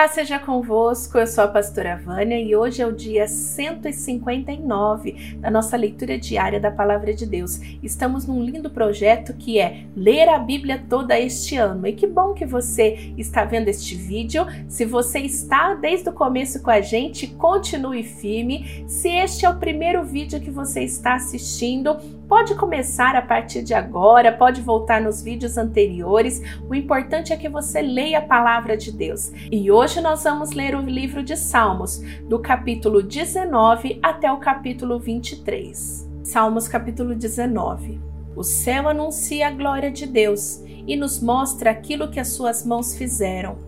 Paz seja convosco, eu sou a pastora Vânia e hoje é o dia 159 da nossa leitura diária da Palavra de Deus. Estamos num lindo projeto que é ler a Bíblia toda este ano. E que bom que você está vendo este vídeo. Se você está desde o começo com a gente, continue firme. Se este é o primeiro vídeo que você está assistindo, Pode começar a partir de agora, pode voltar nos vídeos anteriores. O importante é que você leia a palavra de Deus. E hoje nós vamos ler o livro de Salmos, do capítulo 19 até o capítulo 23. Salmos capítulo 19. O céu anuncia a glória de Deus e nos mostra aquilo que as suas mãos fizeram.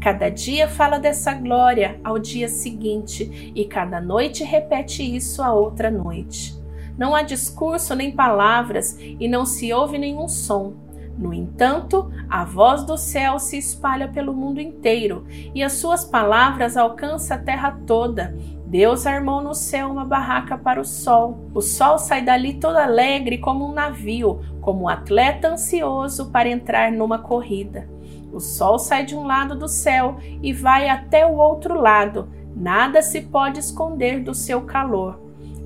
Cada dia fala dessa glória ao dia seguinte, e cada noite repete isso a outra noite. Não há discurso nem palavras e não se ouve nenhum som. No entanto, a voz do céu se espalha pelo mundo inteiro e as suas palavras alcançam a terra toda. Deus armou no céu uma barraca para o sol. O sol sai dali todo alegre como um navio, como um atleta ansioso para entrar numa corrida. O sol sai de um lado do céu e vai até o outro lado. Nada se pode esconder do seu calor.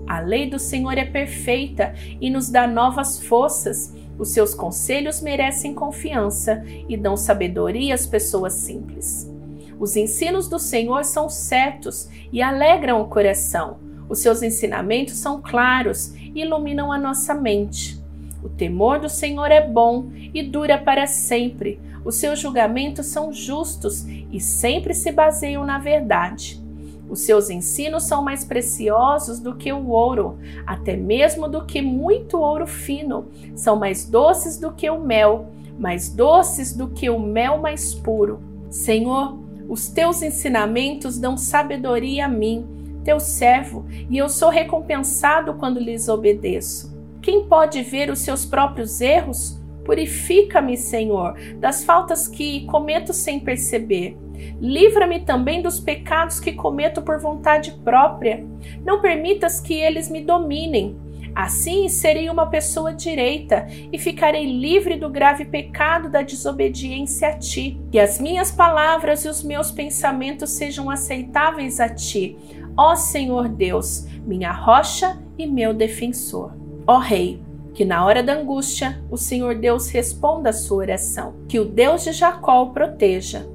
A lei do Senhor é perfeita e nos dá novas forças. Os seus conselhos merecem confiança e dão sabedoria às pessoas simples. Os ensinos do Senhor são certos e alegram o coração. Os seus ensinamentos são claros e iluminam a nossa mente. O temor do Senhor é bom e dura para sempre. Os seus julgamentos são justos e sempre se baseiam na verdade. Os seus ensinos são mais preciosos do que o ouro, até mesmo do que muito ouro fino. São mais doces do que o mel, mais doces do que o mel mais puro. Senhor, os teus ensinamentos dão sabedoria a mim, teu servo, e eu sou recompensado quando lhes obedeço. Quem pode ver os seus próprios erros? Purifica-me, Senhor, das faltas que cometo sem perceber. Livra-me também dos pecados que cometo por vontade própria. Não permitas que eles me dominem. Assim serei uma pessoa direita e ficarei livre do grave pecado da desobediência a ti. Que as minhas palavras e os meus pensamentos sejam aceitáveis a ti, ó Senhor Deus, minha rocha e meu defensor. Ó Rei, que na hora da angústia o Senhor Deus responda a sua oração. Que o Deus de Jacó o proteja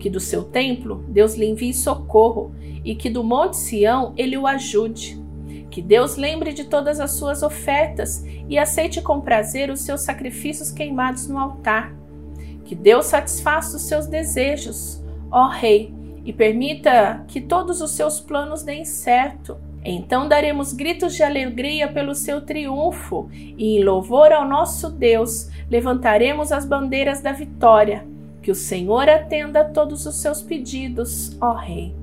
que do seu templo Deus lhe envie socorro e que do monte Sião ele o ajude. Que Deus lembre de todas as suas ofertas e aceite com prazer os seus sacrifícios queimados no altar. Que Deus satisfaça os seus desejos, ó Rei, e permita que todos os seus planos deem certo. Então daremos gritos de alegria pelo seu triunfo e, em louvor ao nosso Deus, levantaremos as bandeiras da vitória. Que o Senhor atenda a todos os seus pedidos, ó Rei.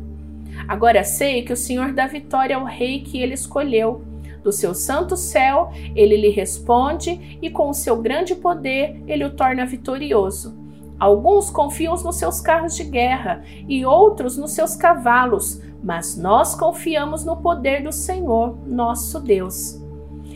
Agora sei que o Senhor dá vitória ao Rei que ele escolheu. Do seu santo céu, ele lhe responde e com o seu grande poder ele o torna vitorioso. Alguns confiam nos seus carros de guerra e outros nos seus cavalos, mas nós confiamos no poder do Senhor, nosso Deus.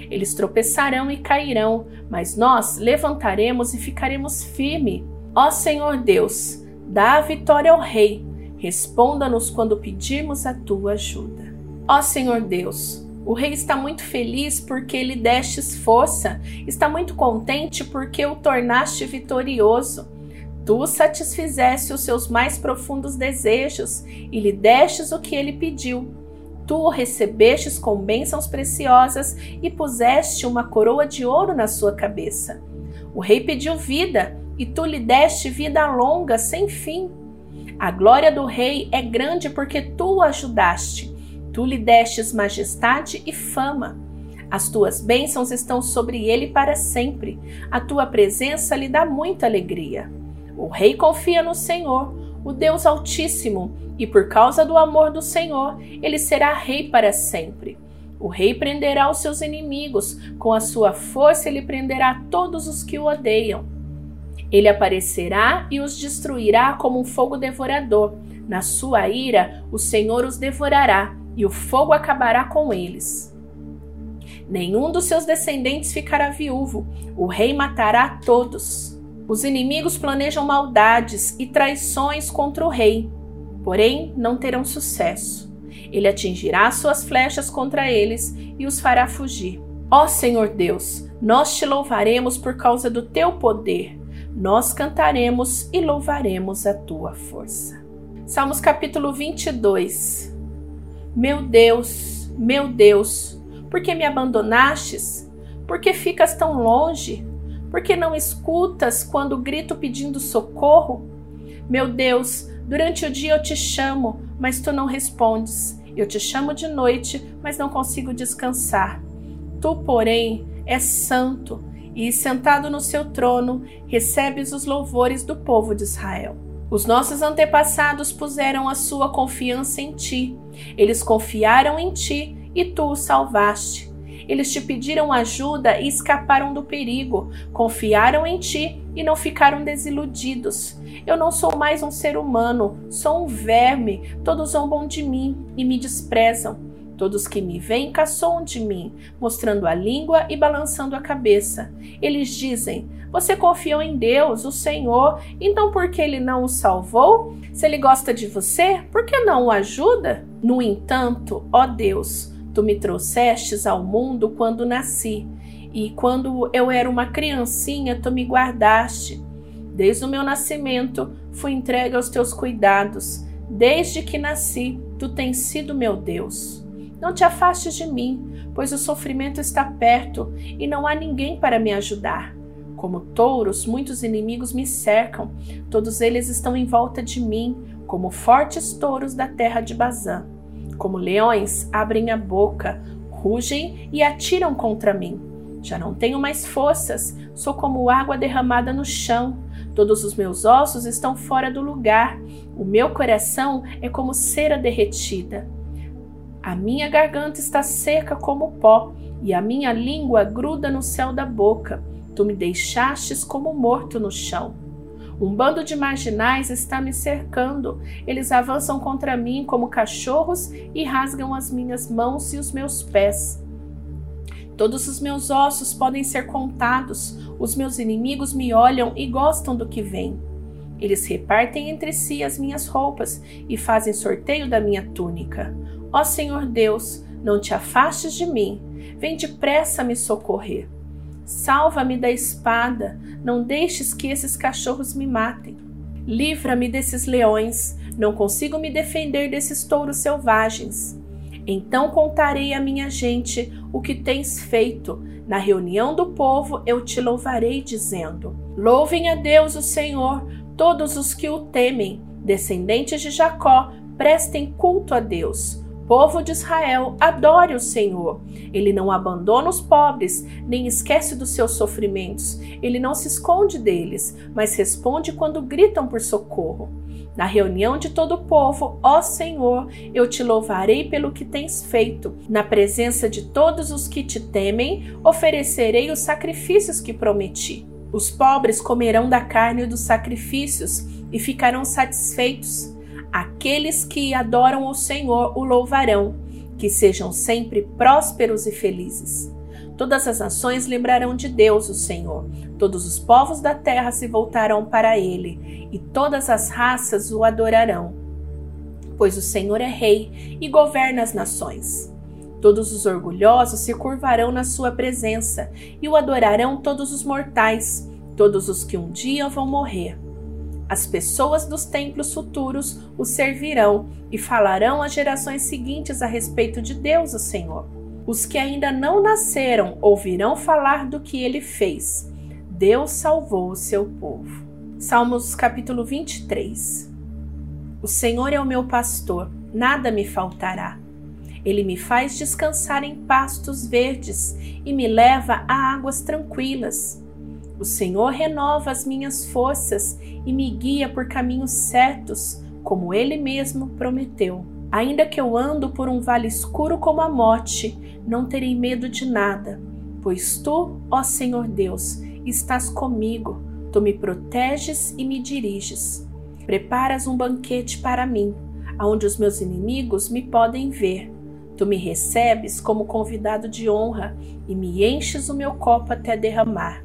Eles tropeçarão e cairão, mas nós levantaremos e ficaremos firmes. Ó Senhor Deus, dá a vitória ao Rei, responda-nos quando pedirmos a tua ajuda. Ó Senhor Deus, o rei está muito feliz porque lhe destes força, está muito contente porque o tornaste vitorioso. Tu satisfizeste os seus mais profundos desejos e lhe destes o que ele pediu. Tu o recebestes com bênçãos preciosas e puseste uma coroa de ouro na sua cabeça. O rei pediu vida e tu lhe deste vida longa sem fim. A glória do rei é grande porque tu o ajudaste. Tu lhe destes majestade e fama. As tuas bênçãos estão sobre ele para sempre. A tua presença lhe dá muita alegria. O rei confia no Senhor, o Deus Altíssimo, e por causa do amor do Senhor, ele será rei para sempre. O rei prenderá os seus inimigos, com a sua força ele prenderá todos os que o odeiam. Ele aparecerá e os destruirá como um fogo devorador. Na sua ira, o Senhor os devorará e o fogo acabará com eles. Nenhum dos seus descendentes ficará viúvo, o rei matará todos. Os inimigos planejam maldades e traições contra o rei. porém não terão sucesso. Ele atingirá suas flechas contra eles e os fará fugir. Ó Senhor Deus, nós te louvaremos por causa do teu poder. Nós cantaremos e louvaremos a tua força. Salmos capítulo 22. Meu Deus, meu Deus, por que me abandonastes? Por que ficas tão longe? Por que não escutas quando grito pedindo socorro? Meu Deus, durante o dia eu te chamo, mas tu não respondes. Eu te chamo de noite, mas não consigo descansar. Tu, porém, és santo e, sentado no seu trono, recebes os louvores do povo de Israel. Os nossos antepassados puseram a sua confiança em ti. Eles confiaram em ti e tu os salvaste. Eles te pediram ajuda e escaparam do perigo, confiaram em ti e não ficaram desiludidos. Eu não sou mais um ser humano, sou um verme, todos zombam de mim e me desprezam. Todos que me veem caçoam de mim, mostrando a língua e balançando a cabeça. Eles dizem: Você confiou em Deus, o Senhor, então por que ele não o salvou? Se ele gosta de você, por que não o ajuda? No entanto, ó Deus, Tu me trouxestes ao mundo quando nasci, e quando eu era uma criancinha, tu me guardaste. Desde o meu nascimento, fui entregue aos teus cuidados. Desde que nasci, tu tens sido meu Deus. Não te afastes de mim, pois o sofrimento está perto e não há ninguém para me ajudar. Como touros, muitos inimigos me cercam, todos eles estão em volta de mim, como fortes touros da terra de Bazã como leões, abrem a boca, rugem e atiram contra mim. Já não tenho mais forças, sou como água derramada no chão. Todos os meus ossos estão fora do lugar. O meu coração é como cera derretida. A minha garganta está seca como pó, e a minha língua gruda no céu da boca. Tu me deixastes como morto no chão. Um bando de marginais está me cercando. Eles avançam contra mim como cachorros e rasgam as minhas mãos e os meus pés. Todos os meus ossos podem ser contados. Os meus inimigos me olham e gostam do que vem. Eles repartem entre si as minhas roupas e fazem sorteio da minha túnica. Ó Senhor Deus, não te afastes de mim. Vem depressa me socorrer. Salva-me da espada, não deixes que esses cachorros me matem. Livra-me desses leões, não consigo me defender desses touros selvagens. Então contarei à minha gente o que tens feito. Na reunião do povo eu te louvarei, dizendo: Louvem a Deus, o Senhor, todos os que o temem. Descendentes de Jacó, prestem culto a Deus povo de Israel adore o Senhor. Ele não abandona os pobres, nem esquece dos seus sofrimentos. Ele não se esconde deles, mas responde quando gritam por socorro. Na reunião de todo o povo, ó Senhor, eu te louvarei pelo que tens feito. Na presença de todos os que te temem, oferecerei os sacrifícios que prometi. Os pobres comerão da carne dos sacrifícios e ficarão satisfeitos. Aqueles que adoram o Senhor o louvarão, que sejam sempre prósperos e felizes. Todas as nações lembrarão de Deus, o Senhor. Todos os povos da terra se voltarão para ele, e todas as raças o adorarão. Pois o Senhor é rei e governa as nações. Todos os orgulhosos se curvarão na sua presença e o adorarão todos os mortais, todos os que um dia vão morrer. As pessoas dos templos futuros o servirão e falarão às gerações seguintes a respeito de Deus, o Senhor. Os que ainda não nasceram ouvirão falar do que ele fez. Deus salvou o seu povo. Salmos capítulo 23. O Senhor é o meu pastor, nada me faltará. Ele me faz descansar em pastos verdes e me leva a águas tranquilas. O Senhor renova as minhas forças e me guia por caminhos certos, como ele mesmo prometeu. Ainda que eu ando por um vale escuro como a morte, não terei medo de nada, pois tu, ó Senhor Deus, estás comigo, tu me proteges e me diriges. Preparas um banquete para mim, aonde os meus inimigos me podem ver. Tu me recebes como convidado de honra e me enches o meu copo até derramar.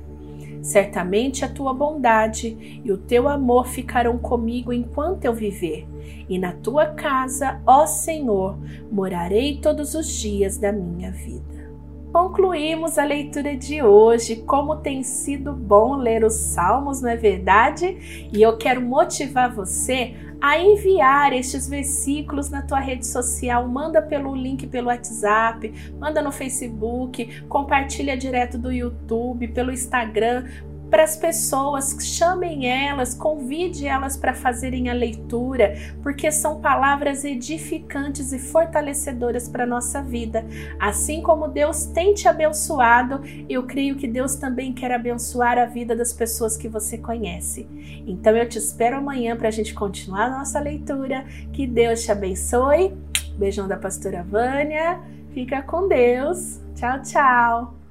Certamente a tua bondade e o teu amor ficarão comigo enquanto eu viver, e na tua casa, ó Senhor, morarei todos os dias da minha vida. Concluímos a leitura de hoje. Como tem sido bom ler os Salmos, não é verdade? E eu quero motivar você a enviar estes versículos na tua rede social. Manda pelo link pelo WhatsApp, manda no Facebook, compartilha direto do YouTube, pelo Instagram para as pessoas, chamem elas, convide elas para fazerem a leitura, porque são palavras edificantes e fortalecedoras para a nossa vida. Assim como Deus tem te abençoado, eu creio que Deus também quer abençoar a vida das pessoas que você conhece. Então eu te espero amanhã para a gente continuar a nossa leitura. Que Deus te abençoe. Beijão da pastora Vânia. Fica com Deus. Tchau, tchau.